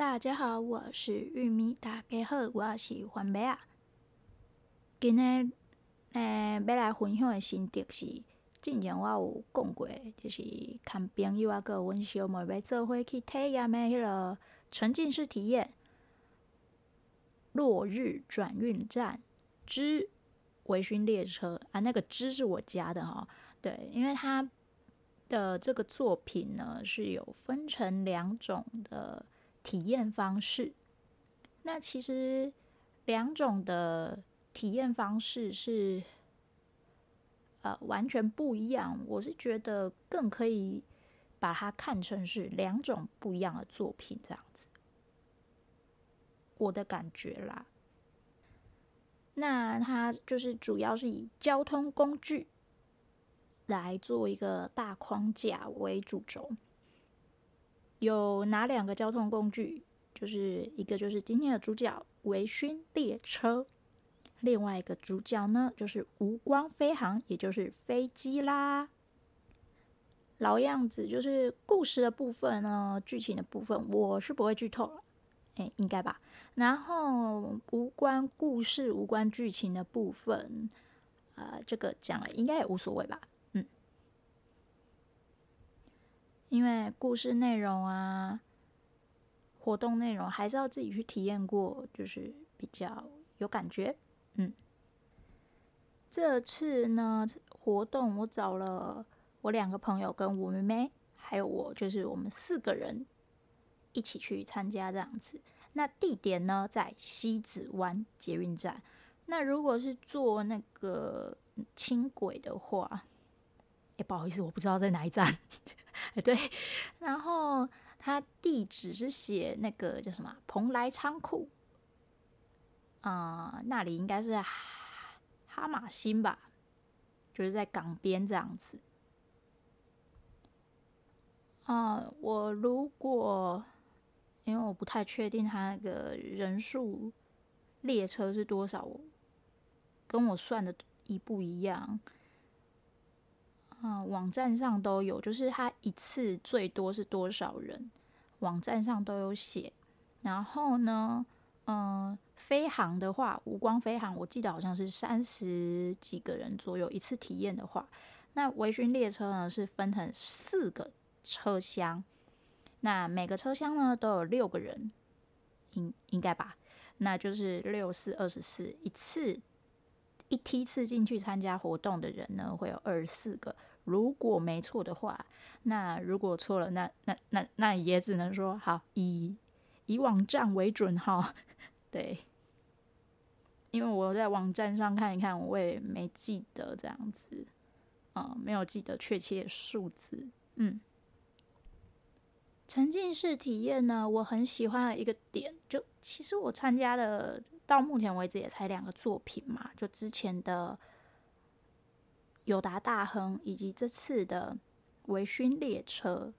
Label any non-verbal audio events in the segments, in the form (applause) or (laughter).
大家好，我是玉米。大家好，我是番麦啊。今天诶，要来分享的心得是，之前我有讲过，就是看朋友啊，跟阮小妹要做伙去体验的迄个沉浸式体验《落日转运站之微醺列车》啊，那个“之”是我加的哈。对，因为它的这个作品呢，是有分成两种的。体验方式，那其实两种的体验方式是呃完全不一样。我是觉得更可以把它看成是两种不一样的作品这样子，我的感觉啦。那它就是主要是以交通工具来做一个大框架为主轴。有哪两个交通工具？就是一个就是今天的主角微醺列车，另外一个主角呢就是无光飞航，也就是飞机啦。老样子，就是故事的部分呢，剧情的部分我是不会剧透了，哎，应该吧。然后无关故事、无关剧情的部分，呃，这个讲了应该也无所谓吧。因为故事内容啊，活动内容还是要自己去体验过，就是比较有感觉。嗯，这次呢活动我找了我两个朋友跟我妹妹，还有我，就是我们四个人一起去参加这样子。那地点呢在西子湾捷运站。那如果是坐那个轻轨的话，不好意思，我不知道在哪一站。(laughs) 对，然后他地址是写那个叫什么蓬莱仓库，啊、那里应该是哈，哈玛星吧，就是在港边这样子。啊、我如果因为我不太确定他那个人数列车是多少，跟我算的一不一样。嗯，网站上都有，就是它一次最多是多少人，网站上都有写。然后呢，嗯，飞航的话，无光飞航，我记得好像是三十几个人左右一次体验的话，那微醺列车呢是分成四个车厢，那每个车厢呢都有六个人，应应该吧？那就是六四二十四，一次一梯次进去参加活动的人呢会有二十四个。如果没错的话，那如果错了，那那那那也只能说好，以以网站为准哈。(laughs) 对，因为我在网站上看一看，我也没记得这样子，嗯，没有记得确切数字。嗯，沉浸式体验呢，我很喜欢的一个点，就其实我参加的到目前为止也才两个作品嘛，就之前的。友达大亨以及这次的微醺列车，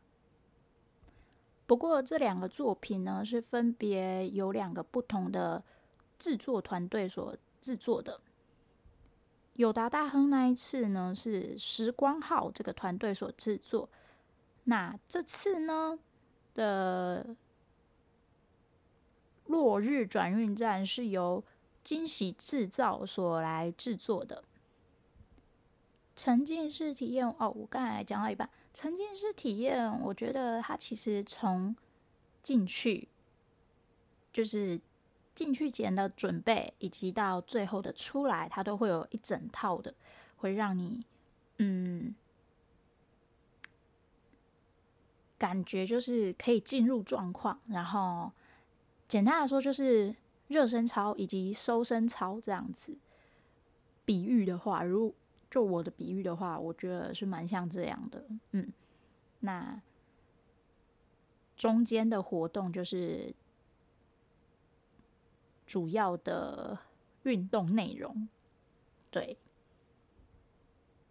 不过这两个作品呢是分别由两个不同的制作团队所制作的。友达大亨那一次呢是时光号这个团队所制作，那这次呢的落日转运站是由惊喜制造所来制作的。沉浸式体验哦，我刚才讲到一半。沉浸式体验，我觉得它其实从进去，就是进去前的准备，以及到最后的出来，它都会有一整套的，会让你嗯，感觉就是可以进入状况。然后简单来说，就是热身操以及收身操这样子。比喻的话，如就我的比喻的话，我觉得是蛮像这样的，嗯，那中间的活动就是主要的运动内容，对。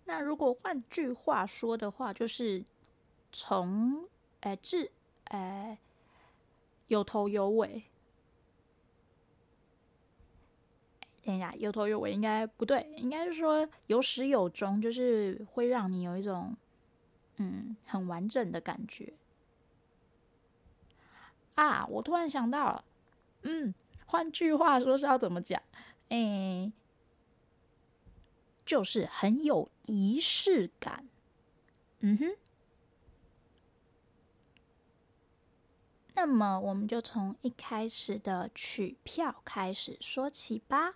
那如果换句话说的话，就是从哎至哎有头有尾。等一下，有头有尾应该不对，应该是说有始有终，就是会让你有一种嗯很完整的感觉啊，我突然想到，嗯，换句话说是要怎么讲？哎，就是很有仪式感。嗯哼。那么我们就从一开始的取票开始说起吧。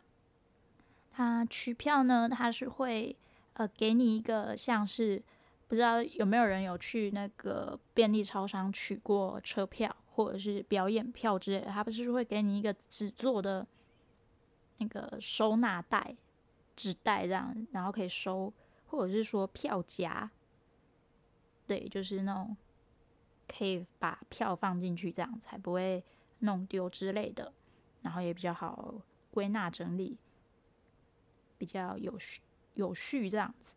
他取票呢，他是会呃给你一个像是不知道有没有人有去那个便利超商取过车票或者是表演票之类的，他不是会给你一个纸做的那个收纳袋、纸袋这样，然后可以收，或者是说票夹，对，就是那种。可以把票放进去，这样才不会弄丢之类的，然后也比较好归纳整理，比较有序有序这样子。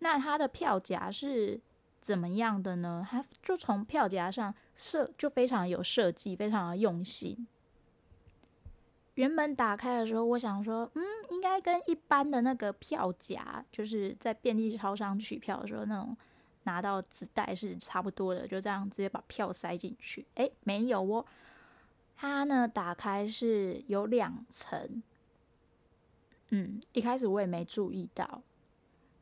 那它的票夹是怎么样的呢？它就从票夹上设就非常有设计，非常的用心。原本打开的时候，我想说，嗯，应该跟一般的那个票夹，就是在便利超商取票的时候那种。拿到纸袋是差不多的，就这样直接把票塞进去。诶，没有哦，它呢打开是有两层。嗯，一开始我也没注意到，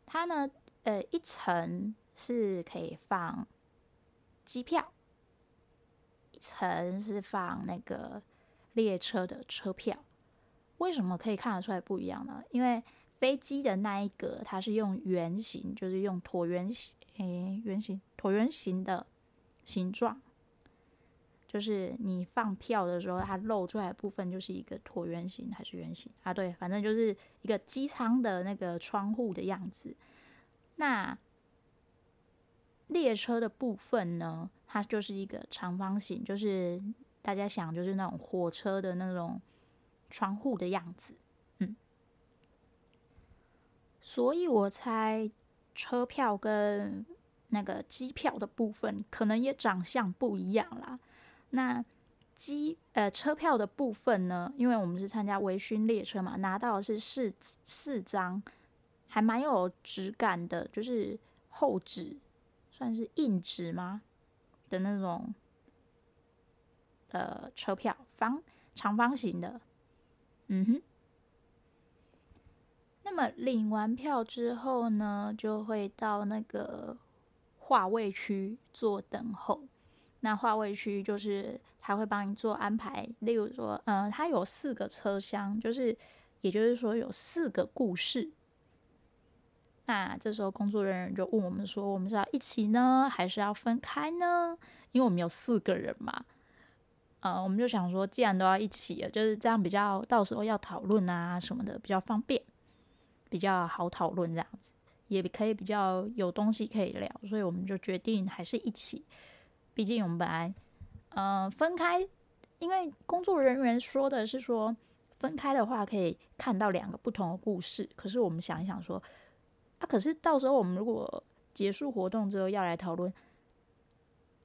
它呢，呃，一层是可以放机票，一层是放那个列车的车票。为什么可以看得出来不一样呢？因为飞机的那一格，它是用圆形，就是用椭圆形，诶，圆形椭圆形的形状，就是你放票的时候，它露出来的部分就是一个椭圆形还是圆形啊？对，反正就是一个机舱的那个窗户的样子。那列车的部分呢，它就是一个长方形，就是大家想，就是那种火车的那种窗户的样子。嗯所以我猜车票跟那个机票的部分可能也长相不一样啦。那机呃车票的部分呢，因为我们是参加微醺列车嘛，拿到的是四四张，还蛮有质感的，就是厚纸，算是硬纸吗的那种呃车票，方长方形的，嗯哼。那么领完票之后呢，就会到那个划位区做等候。那划位区就是他会帮你做安排，例如说，嗯，他有四个车厢，就是也就是说有四个故事。那这时候工作人员就问我们说，我们是要一起呢，还是要分开呢？因为我们有四个人嘛，嗯，我们就想说，既然都要一起，就是这样比较，到时候要讨论啊什么的比较方便。比较好讨论这样子，也可以比较有东西可以聊，所以我们就决定还是一起。毕竟我们本来，嗯、呃，分开，因为工作人员说的是说分开的话可以看到两个不同的故事。可是我们想一想说，啊，可是到时候我们如果结束活动之后要来讨论，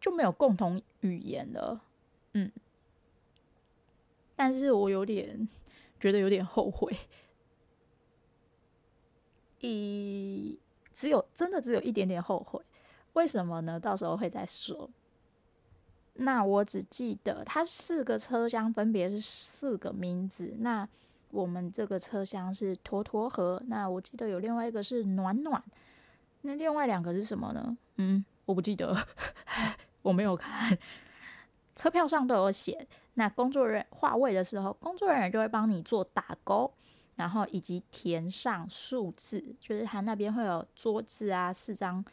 就没有共同语言了。嗯，但是我有点觉得有点后悔。一只有真的只有一点点后悔，为什么呢？到时候会再说。那我只记得它四个车厢分别是四个名字。那我们这个车厢是坨坨河。那我记得有另外一个是暖暖。那另外两个是什么呢？嗯，我不记得，(laughs) 我没有看。车票上都有写。那工作人员划位的时候，工作人员就会帮你做打勾。然后以及填上数字，就是他那边会有桌子啊，四张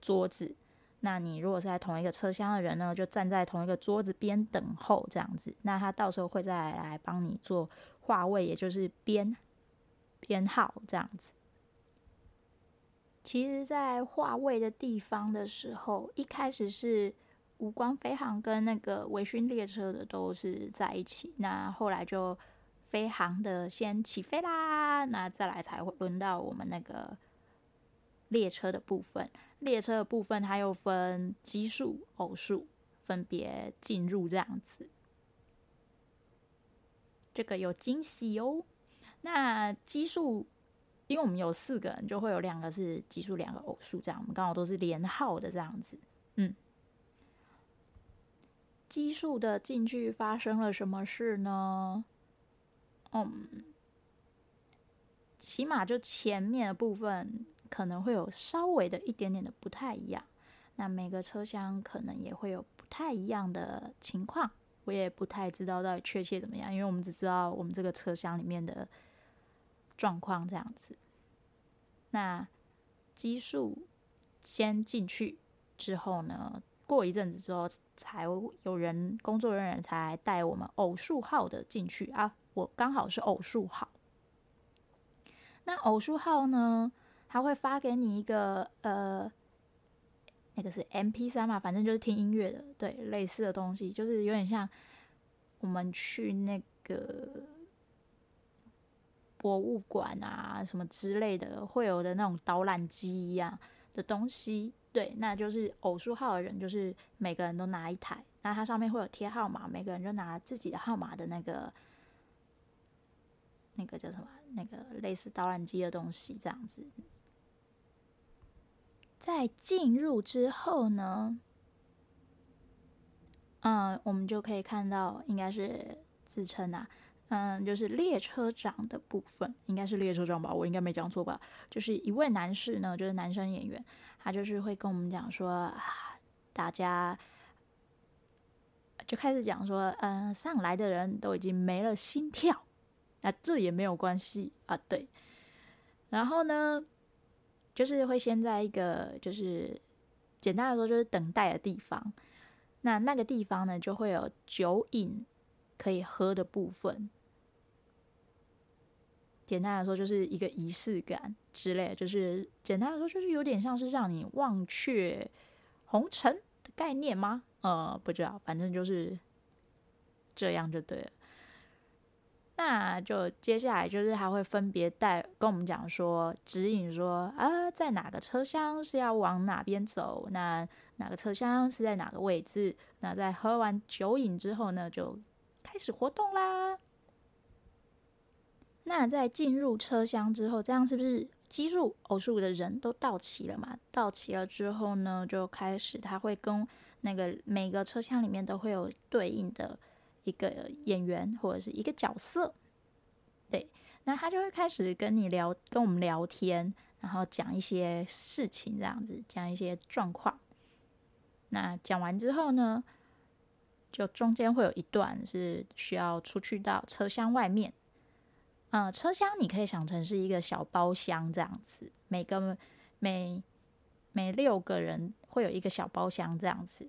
桌子。那你如果是在同一个车厢的人呢，就站在同一个桌子边等候这样子。那他到时候会再来帮你做划位，也就是编编号这样子。其实，在划位的地方的时候，一开始是无光飞航跟那个微醺列车的都是在一起，那后来就。飞航的先起飞啦，那再来才会轮到我们那个列车的部分。列车的部分它又分奇数、偶数，分别进入这样子。这个有惊喜哦。那奇数，因为我们有四个人，就会有两个是奇数，两个偶数，这样我们刚好都是连号的这样子。嗯，奇数的进去发生了什么事呢？嗯，起码就前面的部分可能会有稍微的一点点的不太一样。那每个车厢可能也会有不太一样的情况，我也不太知道到底确切怎么样，因为我们只知道我们这个车厢里面的状况这样子。那奇数先进去之后呢，过一阵子之后，才有人工作人员才带我们偶数号的进去啊。我刚好是偶数号。那偶数号呢，他会发给你一个呃。那个是 MP3 嘛，反正就是听音乐的，对，类似的东西，就是有点像我们去那个博物馆啊什么之类的会有的那种导览机一样的东西，对，那就是偶数号的人，就是每个人都拿一台，那它上面会有贴号码，每个人就拿自己的号码的那个那个叫什么，那个类似导览机的东西，这样子。在进入之后呢，嗯，我们就可以看到，应该是自称啊，嗯，就是列车长的部分，应该是列车长吧，我应该没讲错吧？就是一位男士呢，就是男生演员，他就是会跟我们讲说，啊，大家就开始讲说，嗯，上来的人都已经没了心跳，那这也没有关系啊，对，然后呢，就是会先在一个，就是简单来说，就是等待的地方。那那个地方呢，就会有酒饮可以喝的部分。简单来说，就是一个仪式感之类。就是简单来说，就是有点像是让你忘却红尘的概念吗？呃，不知道，反正就是这样就对了。那就接下来就是他会分别带跟我们讲说，指引说啊，在哪个车厢是要往哪边走，那哪个车厢是在哪个位置。那在喝完酒饮之后呢，就开始活动啦。那在进入车厢之后，这样是不是奇数、偶数的人都到齐了嘛？到齐了之后呢，就开始他会跟那个每个车厢里面都会有对应的。一个演员或者是一个角色，对，那他就会开始跟你聊，跟我们聊天，然后讲一些事情，这样子讲一些状况。那讲完之后呢，就中间会有一段是需要出去到车厢外面。嗯、车厢你可以想成是一个小包厢这样子，每个每每六个人会有一个小包厢这样子。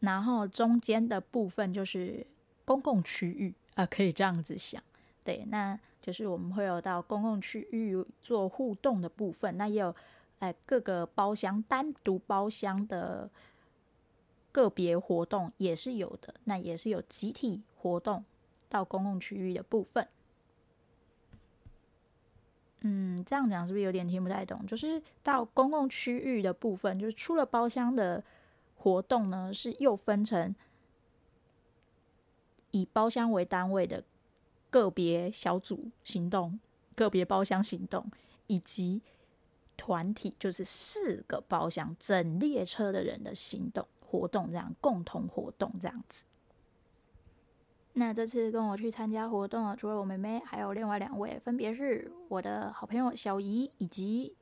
然后中间的部分就是公共区域啊，可以这样子想，对，那就是我们会有到公共区域做互动的部分，那也有哎各个包厢单独包厢的个别活动也是有的，那也是有集体活动到公共区域的部分。嗯，这样讲是不是有点听不太懂？就是到公共区域的部分，就是出了包厢的。活动呢，是又分成以包厢为单位的个别小组行动、个别包厢行动，以及团体，就是四个包厢整列车的人的行动活动，这样共同活动这样子。那这次跟我去参加活动，除了我妹妹，还有另外两位，分别是我的好朋友小姨以及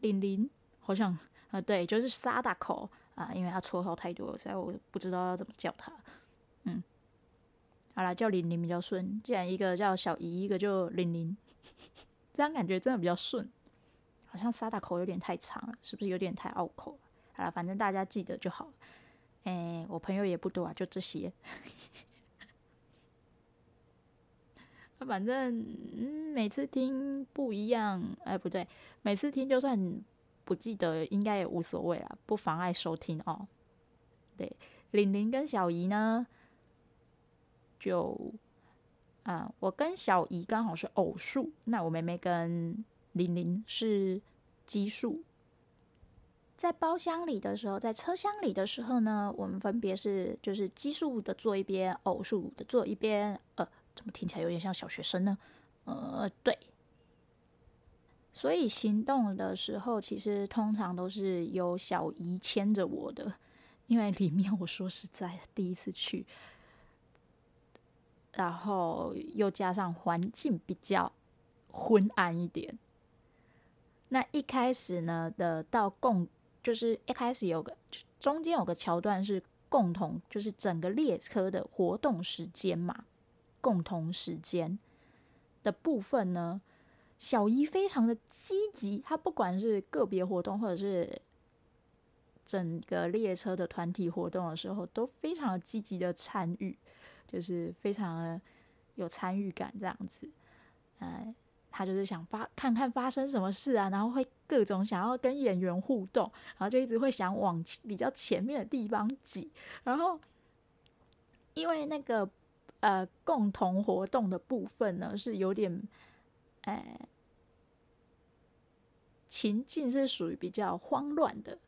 玲玲，好像。啊，对，就是沙大口啊，因为他绰号太多，所以我不知道要怎么叫他。嗯，好啦，叫玲玲比较顺。既然一个叫小姨，一个就玲玲，(laughs) 这样感觉真的比较顺。好像沙大口有点太长了，是不是有点太拗口？好啦，反正大家记得就好。哎，我朋友也不多啊，就这些。(laughs) 反正嗯，每次听不一样，哎，不对，每次听就算。不记得应该也无所谓啦，不妨碍收听哦。对，玲玲跟小姨呢，就，啊、嗯，我跟小姨刚好是偶数，那我妹妹跟玲玲是奇数。在包厢里的时候，在车厢里的时候呢，我们分别是就是奇数的坐一边，偶数的坐一边。呃，怎么听起来有点像小学生呢？呃，对。所以行动的时候，其实通常都是由小姨牵着我的，因为里面我说实在，第一次去，然后又加上环境比较昏暗一点。那一开始呢的到共，就是一开始有个中间有个桥段是共同，就是整个列车的活动时间嘛，共同时间的部分呢，小姨非常的积极，她不管是个别活动或者是。整个列车的团体活动的时候，都非常积极的参与，就是非常的有参与感这样子。呃，他就是想发看看发生什么事啊，然后会各种想要跟演员互动，然后就一直会想往比较前面的地方挤。然后，因为那个呃共同活动的部分呢，是有点，呃，情境是属于比较慌乱的。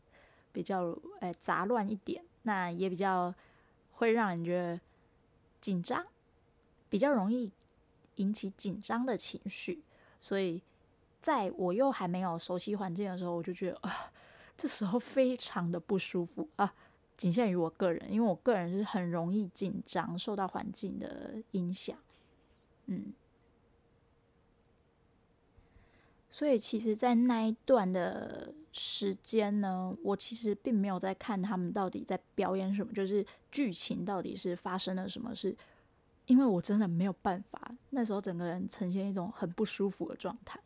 比较诶、杂乱一点，那也比较会让人觉得紧张，比较容易引起紧张的情绪。所以，在我又还没有熟悉环境的时候，我就觉得啊，这时候非常的不舒服啊。仅限于我个人，因为我个人是很容易紧张，受到环境的影响。嗯，所以其实，在那一段的。时间呢，我其实并没有在看他们到底在表演什么，就是剧情到底是发生了什么事，因为我真的没有办法，那时候整个人呈现一种很不舒服的状态。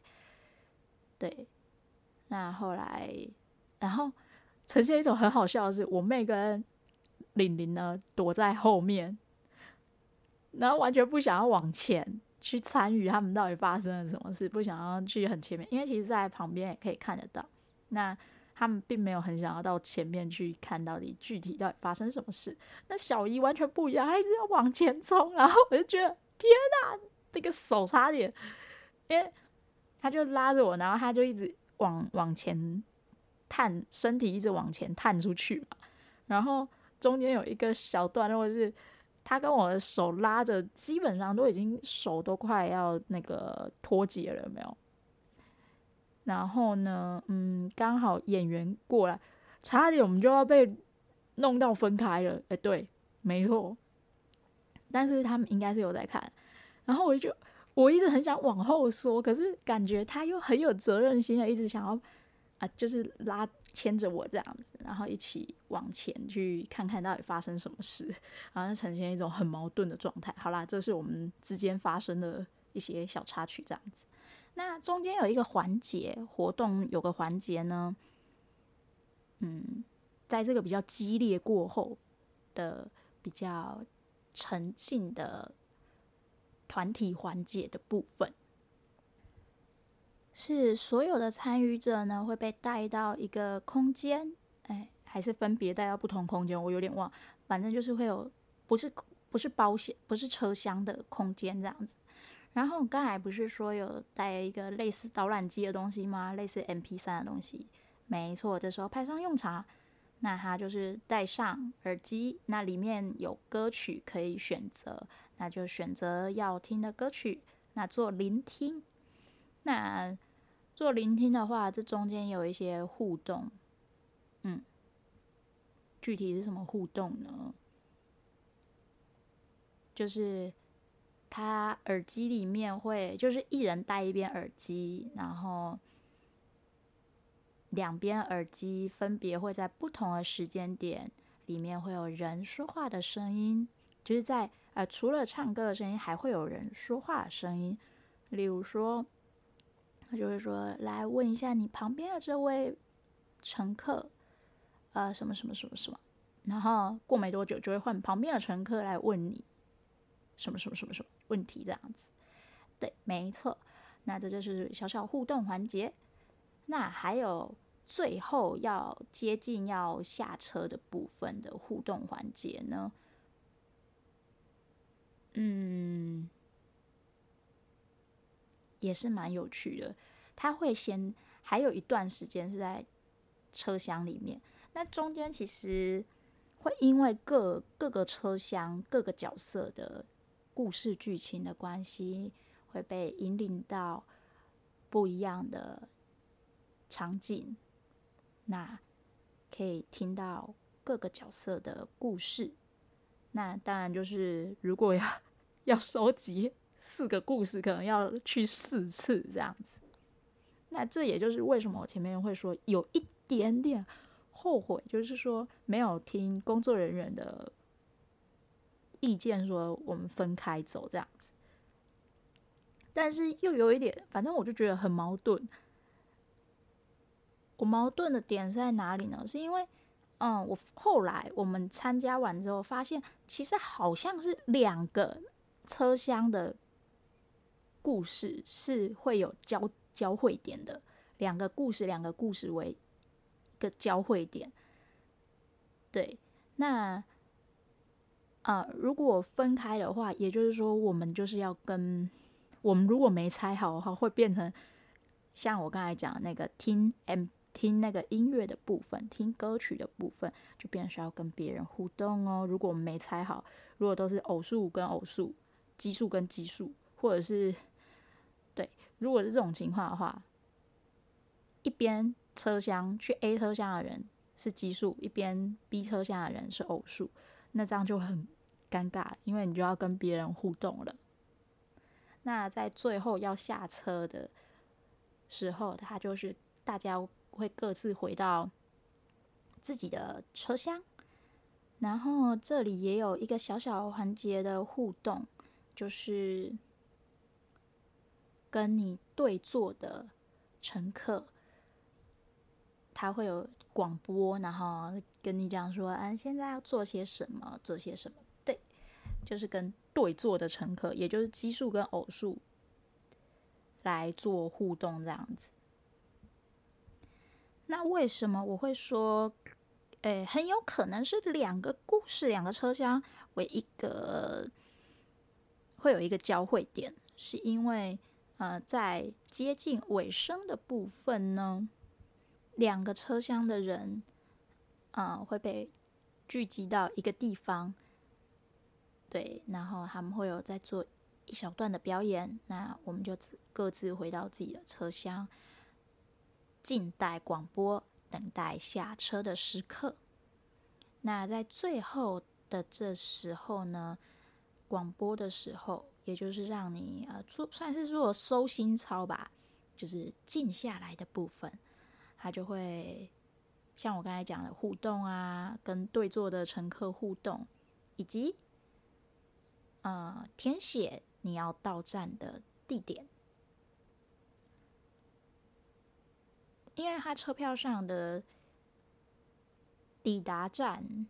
对，那后来，然后呈现一种很好笑的是，我妹跟玲玲呢躲在后面，然后完全不想要往前去参与他们到底发生了什么事，不想要去很前面，因为其实在旁边也可以看得到。那他们并没有很想要到前面去看到底具体到底发生什么事。那小姨完全不一样，她一直要往前冲，然后我就觉得天哪，那个手差点，因为他就拉着我，然后他就一直往往前探，身体一直往前探出去嘛。然后中间有一个小段落是，他跟我的手拉着，基本上都已经手都快要那个脱节了，没有？然后呢，嗯，刚好演员过来，差点我们就要被弄到分开了。哎，对，没错。但是他们应该是有在看。然后我就，我一直很想往后说，可是感觉他又很有责任心的，一直想要啊，就是拉牵着我这样子，然后一起往前去看看到底发生什么事，好像呈现一种很矛盾的状态。好啦，这是我们之间发生的一些小插曲，这样子。那中间有一个环节活动，有个环节呢，嗯，在这个比较激烈过后的比较沉静的团体环节的部分，是所有的参与者呢会被带到一个空间，哎，还是分别带到不同空间？我有点忘，反正就是会有不是不是包厢，不是车厢的空间这样子。然后刚才不是说有带一个类似导览机的东西吗？类似 MP3 的东西，没错，这时候派上用场。那它就是戴上耳机，那里面有歌曲可以选择，那就选择要听的歌曲，那做聆听。那做聆听的话，这中间有一些互动，嗯，具体是什么互动呢？就是。他耳机里面会就是一人戴一边耳机，然后两边耳机分别会在不同的时间点里面会有人说话的声音，就是在呃除了唱歌的声音，还会有人说话的声音。例如说，他就会说：“来问一下你旁边的这位乘客，呃，什么什么什么什么。”然后过没多久就会换旁边的乘客来问你。什么什么什么什么问题这样子？对，没错。那这就是小小互动环节。那还有最后要接近要下车的部分的互动环节呢？嗯，也是蛮有趣的。他会先还有一段时间是在车厢里面，那中间其实会因为各各个车厢各个角色的。故事剧情的关系会被引领到不一样的场景，那可以听到各个角色的故事。那当然就是如果要 (laughs) 要收集四个故事，可能要去四次这样子。那这也就是为什么我前面会说有一点点后悔，就是说没有听工作人员的意见，说我们分开走这样子。但是又有一点，反正我就觉得很矛盾。我矛盾的点是在哪里呢？是因为，嗯，我后来我们参加完之后，发现其实好像是两个车厢的故事是会有交交汇点的，两个故事，两个故事为一个交汇点。对，那，呃，如果分开的话，也就是说，我们就是要跟我们如果没猜好的话，会变成像我刚才讲的那个听 M。听那个音乐的部分，听歌曲的部分，就变成要跟别人互动哦。如果我们没猜好，如果都是偶数跟偶数，奇数跟奇数，或者是对，如果是这种情况的话，一边车厢去 A 车厢的人是奇数，一边 B 车厢的人是偶数，那这样就很尴尬，因为你就要跟别人互动了。那在最后要下车的时候，他就是大家。会各自回到自己的车厢，然后这里也有一个小小环节的互动，就是跟你对坐的乘客，他会有广播，然后跟你讲说：“嗯，现在要做些什么，做些什么。”对，就是跟对坐的乘客，也就是奇数跟偶数来做互动，这样子。那为什么我会说，诶，很有可能是两个故事，两个车厢为一个，会有一个交汇点，是因为，呃，在接近尾声的部分呢，两个车厢的人，啊、呃，会被聚集到一个地方，对，然后他们会有在做一小段的表演，那我们就各自回到自己的车厢。静待广播，等待下车的时刻。那在最后的这时候呢，广播的时候，也就是让你呃做算是做收心操吧，就是静下来的部分，它就会像我刚才讲的互动啊，跟对座的乘客互动，以及呃填写你要到站的地点。因为他车票上的抵达站、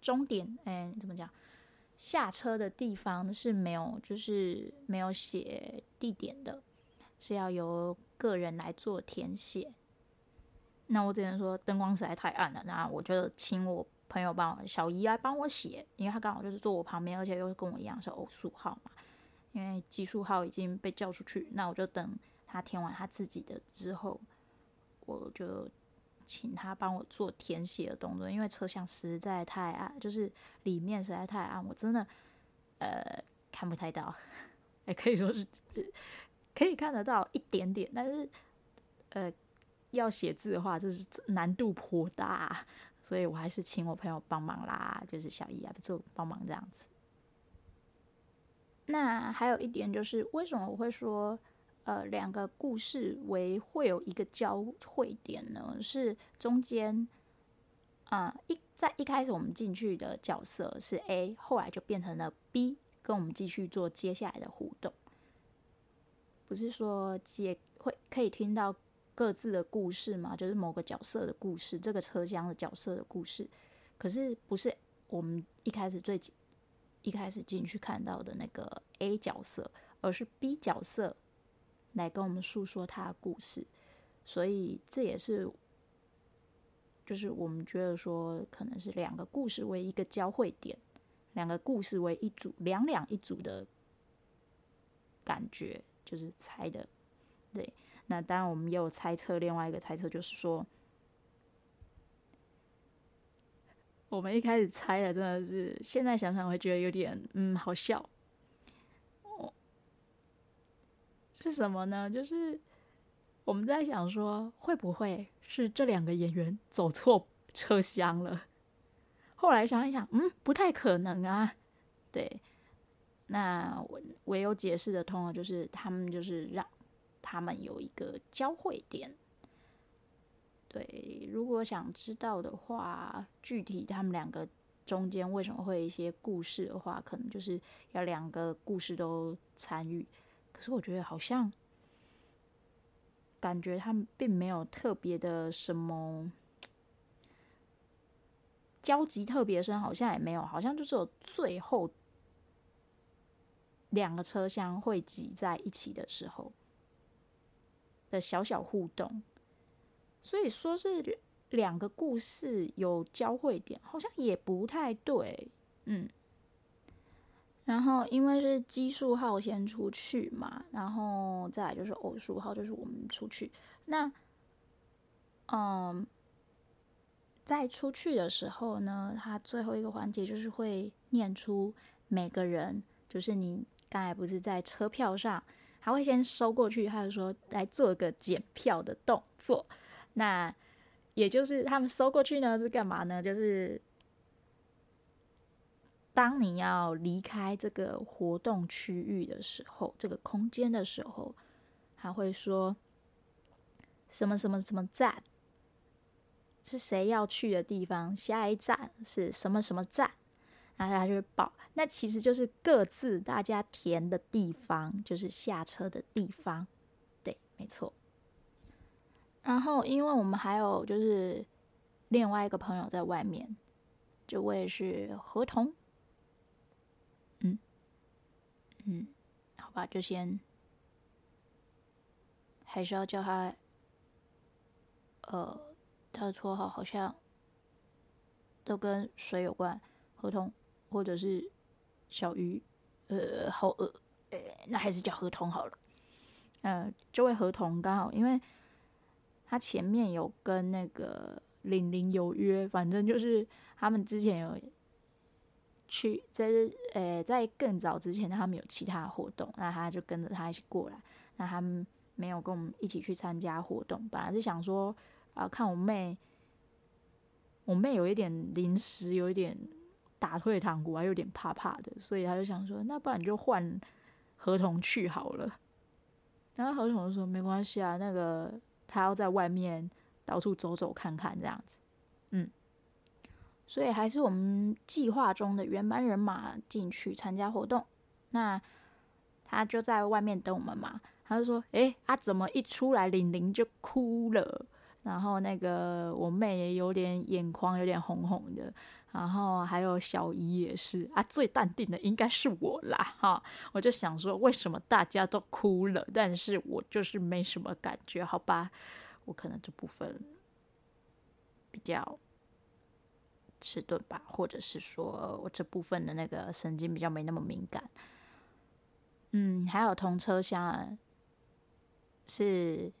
终点，哎，怎么讲？下车的地方是没有，就是没有写地点的，是要由个人来做填写。那我只能说灯光实在太暗了，那我就请我朋友帮我小姨来帮我写，因为她刚好就是坐我旁边，而且又跟我一样是偶数号嘛。因为奇数号已经被叫出去，那我就等她填完她自己的之后。我就请他帮我做填写的动作，因为车厢实在太暗，就是里面实在太暗，我真的呃看不太到，(laughs) 也可以说是可以看得到一点点，但是呃要写字的话，就是难度颇大，所以我还是请我朋友帮忙啦，就是小姨啊，就帮忙这样子。那还有一点就是，为什么我会说？呃，两个故事为会有一个交汇点呢，是中间啊、一在一开始我们进去的角色是 A，后来就变成了 B，跟我们继续做接下来的互动。不是说接会可以听到各自的故事嘛，就是某个角色的故事，这个车厢的角色的故事。可是不是我们一开始最一开始进去看到的那个 A 角色，而是 B 角色。来跟我们诉说他的故事，所以这也是，就是我们觉得说，可能是两个故事为一个交汇点，两个故事为一组，两两一组的感觉，就是猜的。对，那当然我们也有猜测，另外一个猜测就是说，我们一开始猜的真的是，现在想想会觉得有点嗯好笑。是什么呢？就是我们在想说，会不会是这两个演员走错车厢了。后来想一想，嗯，不太可能啊。对，那我唯有解释的通了，就是他们就是让他们有一个交汇点。对，如果想知道的话，具体他们两个中间为什么会有一些故事的话，可能就是要两个故事都参与。可是我觉得好像感觉他们并没有特别的什么交集特别深，好像也没有，好像就是有最后两个车厢会挤在一起的时候的小小互动。所以说是两个故事有交汇点，好像也不太对，嗯。然后因为是奇数号先出去嘛，然后再来就是偶数号，就是我们出去。那，嗯，在出去的时候呢，他最后一个环节就是会念出每个人，就是你刚才不是在车票上，他会先收过去，他就说来做个检票的动作。那也就是他们收过去呢，是干嘛呢？就是当你要离开这个活动区域的时候，这个空间的时候，他会说什么什么什么站是谁要去的地方，下一站是什么什么站，然后他就会报。那其实就是各自大家填的地方，就是下车的地方。对，没错。然后，因为我们还有就是另外一个朋友在外面，这位是合同，嗯嗯，好吧，就先还是要叫他，呃，他的绰号好像都跟水有关，合同或者是小鱼，呃，好饿，呃，那还是叫合同好了。嗯、这位合同刚好因为。他前面有跟那个玲玲有约，反正就是他们之前有去在呃在更早之前，他们有其他活动，那他就跟着他一起过来。那他们没有跟我们一起去参加活动，本来是想说啊，看我妹，我妹有一点临时有一点打退堂鼓，还有点怕怕的，所以他就想说，那不然就换合同去好了。然后合同就说没关系啊，那个。他要在外面到处走走看看，这样子，嗯，所以还是我们计划中的原班人马进去参加活动。那他就在外面等我们嘛，他就说：“诶、欸，啊，怎么一出来，玲玲就哭了？然后那个我妹也有点眼眶有点红红的。”然后还有小姨也是啊，最淡定的应该是我啦，哈！我就想说，为什么大家都哭了，但是我就是没什么感觉，好吧？我可能这部分比较迟钝吧，或者是说我这部分的那个神经比较没那么敏感。嗯，还有同车厢是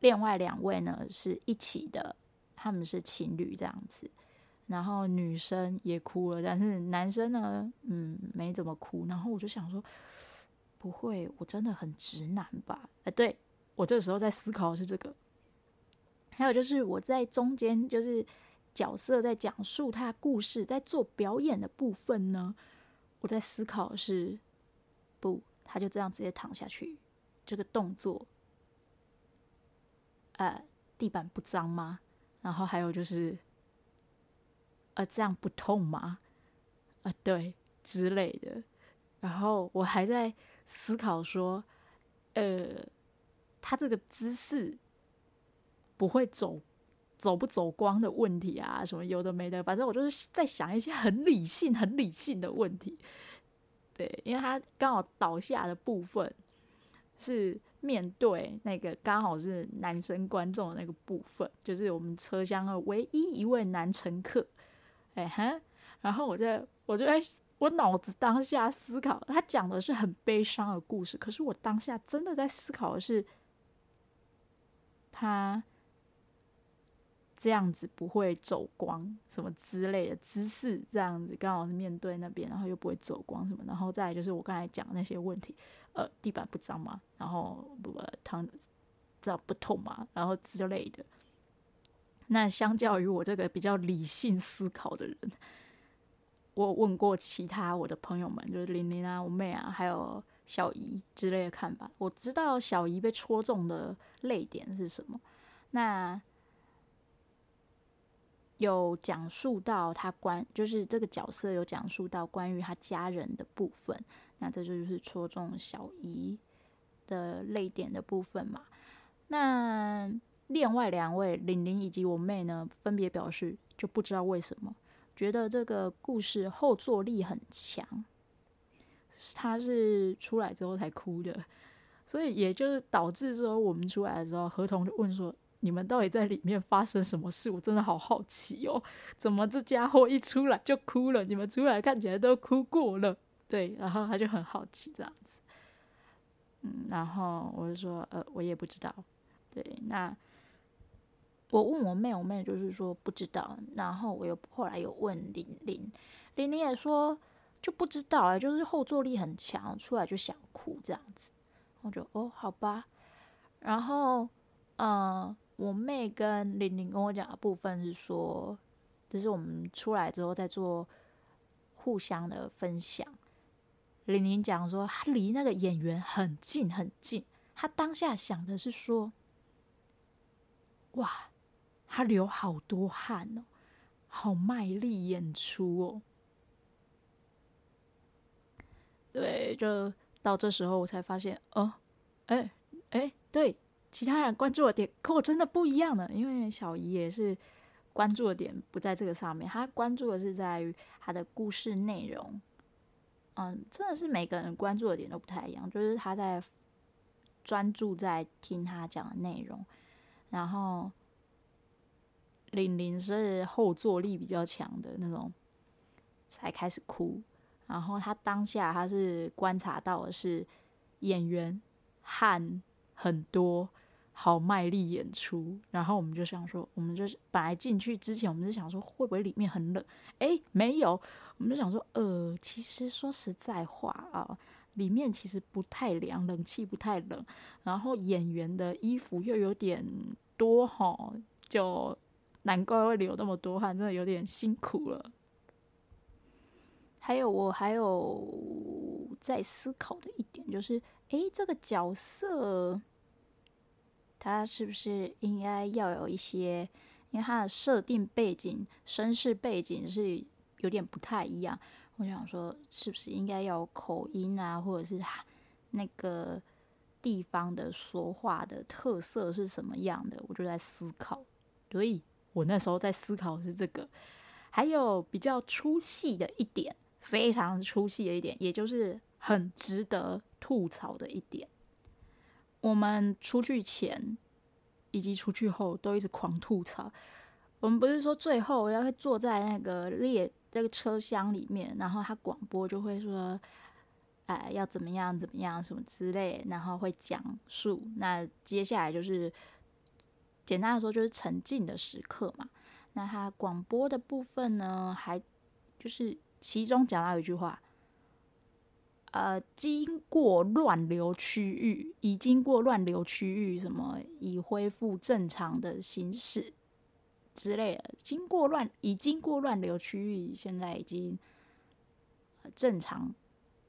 另外两位呢，是一起的，他们是情侣这样子。然后女生也哭了，但是男生呢，嗯，没怎么哭。然后我就想说，不会，我真的很直男吧？哎，对，我这个时候在思考的是这个。还有就是我在中间，就是角色在讲述他故事，在做表演的部分呢，我在思考是，不，他就这样直接躺下去，这个动作，呃，地板不脏吗？然后还有就是。呃，这样不痛吗？啊，对，之类的。然后我还在思考说，呃，他这个姿势不会走走不走光的问题啊，什么有的没的，反正我就是在想一些很理性、很理性的问题。对，因为他刚好倒下的部分是面对那个刚好是男生观众的那个部分，就是我们车厢的唯一一位男乘客。哎哈，然后我在，我就在，我脑子当下思考，他讲的是很悲伤的故事，可是我当下真的在思考的是，他这样子不会走光，什么之类的姿势，这样子刚好是面对那边，然后又不会走光什么，然后再来就是我刚才讲的那些问题，呃，地板不脏吗？然后不不，躺这样不痛吗？然后之类的。那相较于我这个比较理性思考的人，我问过其他我的朋友们，就是玲玲啊、我妹啊，还有小姨之类的看法。我知道小姨被戳中的泪点是什么。那有讲述到他关，就是这个角色有讲述到关于他家人的部分。那这就是戳中小姨的泪点的部分嘛。那另外两位玲玲以及我妹呢，分别表示就不知道为什么觉得这个故事后坐力很强，他是出来之后才哭的，所以也就是导致说我们出来的时候，合同就问说，你们到底在里面发生什么事？我真的好好奇哦，怎么这家伙一出来就哭了？你们出来看起来都哭过了，对，然后他就很好奇这样子，嗯，然后我就说，呃，我也不知道。对，那我问我妹，我妹就是说不知道。然后我又后来有问玲玲，玲玲也说就不知道啊，就是后坐力很强，出来就想哭这样子。我就哦，好吧。然后，嗯，我妹跟玲玲跟我讲的部分是说，就是我们出来之后再做互相的分享。玲玲讲说，她离那个演员很近很近，她当下想的是说。哇，他流好多汗哦，好卖力演出哦。对，就到这时候我才发现，哦，哎哎，对，其他人关注的点跟我真的不一样呢。因为小姨也是关注的点不在这个上面，她关注的是在于她的故事内容。嗯，真的是每个人关注的点都不太一样，就是她在专注在听他讲的内容。然后，玲玲是后坐力比较强的那种，才开始哭。然后他当下他是观察到的是演员汗很多，好卖力演出。然后我们就想说，我们就是本来进去之前，我们就想说会不会里面很冷？诶，没有。我们就想说，呃，其实说实在话啊，里面其实不太凉，冷气不太冷。然后演员的衣服又有点多哈，就难怪会流那么多汗，真的有点辛苦了。还有我还有在思考的一点就是，诶，这个角色他是不是应该要有一些？因为他的设定背景、身世背景是有点不太一样。我想说，是不是应该要有口音啊，或者是那个？地方的说话的特色是什么样的？我就在思考。所以，我那时候在思考是这个。还有比较出戏的一点，非常出戏的一点，也就是很值得吐槽的一点。我们出去前以及出去后都一直狂吐槽。我们不是说最后要会坐在那个列那个车厢里面，然后他广播就会说。哎，要怎么样怎么样什么之类，然后会讲述。那接下来就是简单的说，就是沉浸的时刻嘛。那他广播的部分呢，还就是其中讲到一句话，呃，经过乱流区域，已经过乱流区域，什么已恢复正常的行驶之类的。经过乱，已经过乱流区域，现在已经正常。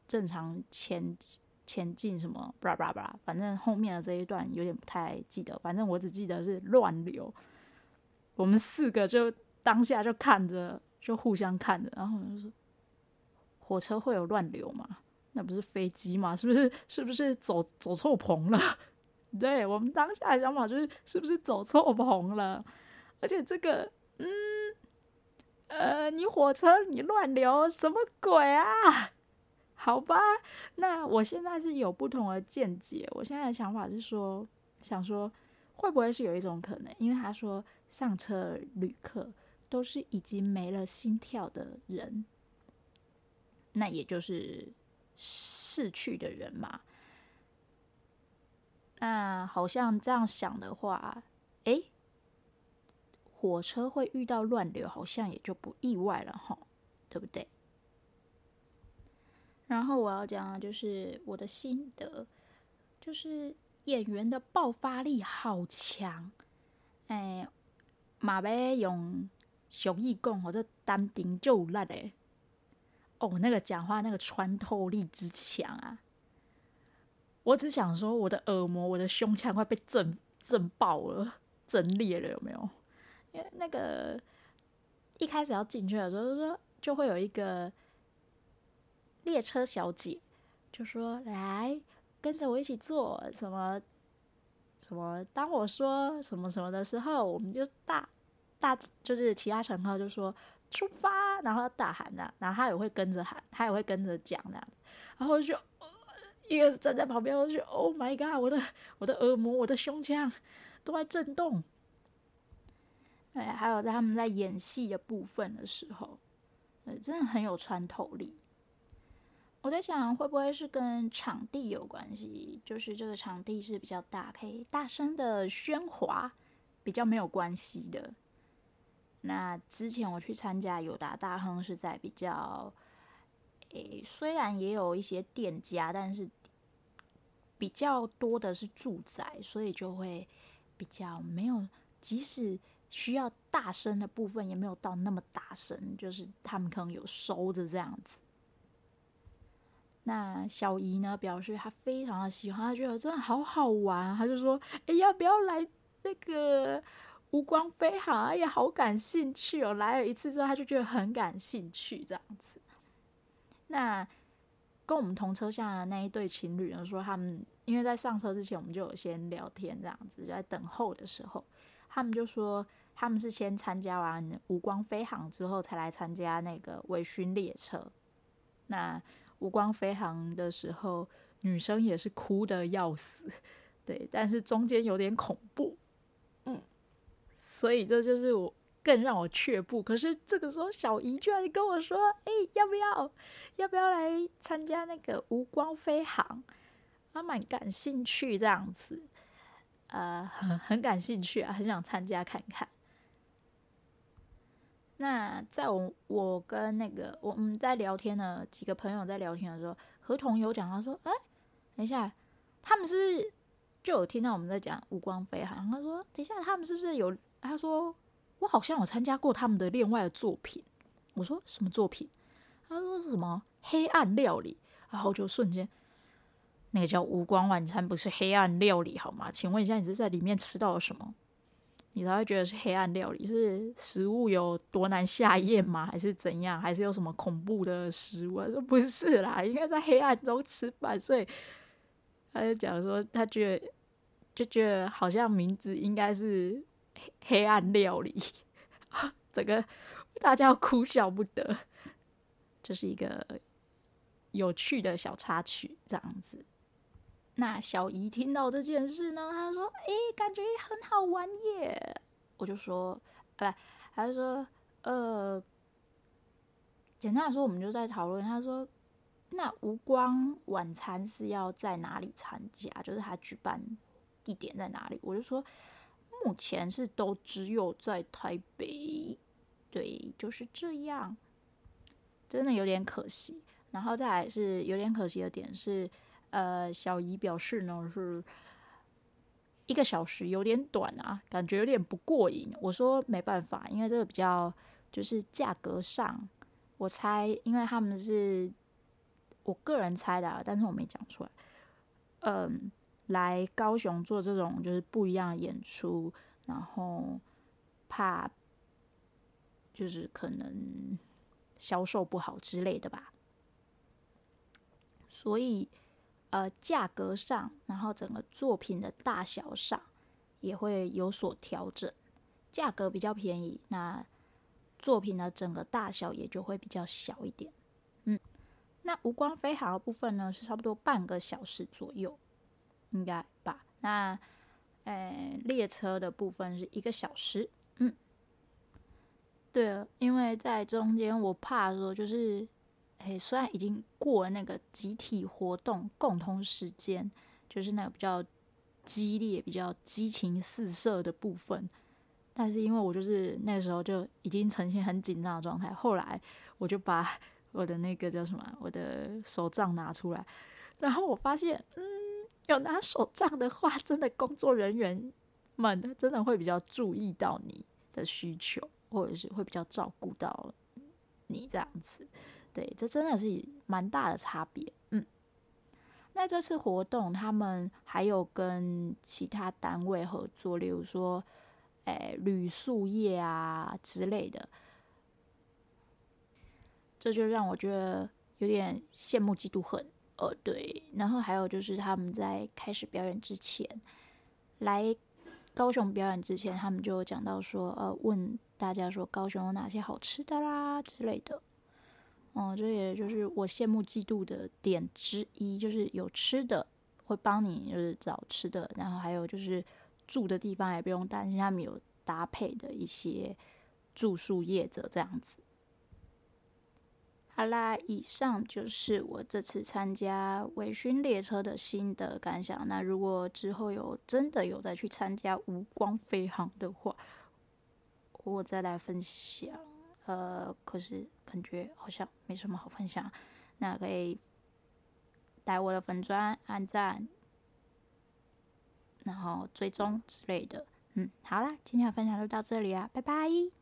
正常前前进什么巴拉巴拉巴拉，反正后面的这一段有点不太记得。反正我只记得是乱流。我们四个就当下就看着，就互相看着，然后就说：“火车会有乱流吗？那不是飞机吗？是不是？是不是走走错棚了？” (laughs) 对，我们当下的想法就是：是不是走错棚了？而且这个，嗯，呃，你火车你乱流什么鬼啊？好吧，那我现在是有不同的见解。我现在的想法是说，想说会不会是有一种可能，因为他说上车旅客都是已经没了心跳的人，那也就是逝去的人嘛。那好像这样想的话，诶，火车会遇到乱流，好像也就不意外了哈，对不对？然后我要讲的就是我的心得，就是演员的爆发力好强，哎，嘛要用俗语讲，或者淡定就有力诶。哦，那个讲话那个穿透力之强啊！我只想说，我的耳膜、我的胸腔快被震震爆了、震裂了，有没有？因为那个一开始要进去的时候，就说就会有一个列车小姐就说：“来，跟着我一起坐，什么什么，当我说什么什么的时候，我们就大大就是其他乘客就说。”出发，然后大喊呐，然后他也会跟着喊，他也会跟着讲那样，然后就一个站在旁边，我就 Oh my God，我的我的耳膜，我的胸腔都在震动。对，还有在他们在演戏的部分的时候，真的很有穿透力。我在想，会不会是跟场地有关系？就是这个场地是比较大，可以大声的喧哗，比较没有关系的。那之前我去参加友达大亨是在比较，诶、虽然也有一些店家，但是比较多的是住宅，所以就会比较没有，即使需要大声的部分，也没有到那么大声，就是他们可能有收着这样子。那小姨呢，表示她非常的喜欢，她觉得真的好好玩，她就说：“哎、要不要来那个？”无光飞航，哎呀，好感兴趣哦！来了一次之后，他就觉得很感兴趣，这样子。那跟我们同车厢的那一对情侣呢，说他们因为在上车之前，我们就有先聊天，这样子，就在等候的时候，他们就说他们是先参加完无光飞航之后，才来参加那个微醺列车。那无光飞航的时候，女生也是哭得要死，对，但是中间有点恐怖。所以这就是我更让我却步。可是这个时候，小姨居然跟我说：“哎、要不要，要不要来参加那个无光飞航？”她蛮感兴趣这样子，呃，很很感兴趣啊，很想参加看看。那在我我跟那个我们在聊天的几个朋友在聊天的时候，何同有讲，他说：“哎、等一下，他们是不是就有听到我们在讲无光飞航？”他说：“等一下，他们是不是有？”他说：“我好像有参加过他们的另外的作品。”我说：“什么作品？”他说：“是什么黑暗料理？”然后就瞬间，那个叫“无光晚餐”，不是黑暗料理好吗？请问一下，你是在里面吃到了什么？你才会觉得是黑暗料理？是食物有多难下咽吗？还是怎样？还是有什么恐怖的食物？他说：“不是啦，应该在黑暗中吃饭。”所以他就讲说，他觉得就觉得好像名字应该是。(laughs) 黑暗料理，(laughs) 整个大家要哭笑不得，这、是一个有趣的小插曲，这样子。那小姨听到这件事呢，她说：“哎、感觉很好玩耶。”我就说：“哎，她就说，呃，简单来说，我们就在讨论。她说，那无光晚餐是要在哪里参加？就是他举办地点在哪里？”我就说。目前是都只有在台北，对，就是这样，真的有点可惜。然后再来是有点可惜的点是，呃，小姨表示呢是一个小时有点短啊，感觉有点不过瘾。我说没办法，因为这个比较就是价格上，我猜，因为他们是我个人猜的啊，但是我没讲出来，嗯。来高雄做这种就是不一样的演出，然后怕就是可能销售不好之类的吧，所以呃价格上，然后整个作品的大小上也会有所调整，价格比较便宜，那作品的整个大小也就会比较小一点。嗯，那无光飞航的部分呢是差不多半个小时左右。应该吧。那，呃，列车的部分是一个小时。嗯，对了，因为在中间，我怕说就是，哎，虽然已经过了那个集体活动共同时间，就是那个比较激烈、比较激情四射的部分，但是因为我就是那时候就已经呈现很紧张的状态，后来我就把我的那个叫什么，我的手杖拿出来，然后我发现，嗯。有拿手杖的话，真的工作人员们真的会比较注意到你，的需求，或者是会比较照顾到你这样子。对，这真的是蛮大的差别。嗯，那这次活动他们还有跟其他单位合作，例如说，诶，旅宿业啊之类的，这就让我觉得有点羡慕嫉妒恨。呃，对，然后还有就是他们在开始表演之前，来高雄表演之前，他们就讲到说，呃，问大家说高雄有哪些好吃的啦之类的。嗯，这也就是我羡慕嫉妒的点之一，就是有吃的会帮你就是找吃的，然后还有就是住的地方也不用担心，他们有搭配的一些住宿业者这样子。好啦，以上就是我这次参加微醺列车的心得感想。那如果之后有真的有再去参加无光飞航的话，我再来分享。呃，可是感觉好像没什么好分享。那可以来我的粉钻按赞，然后追踪之类的。嗯，好啦，今天的分享就到这里啦，拜拜。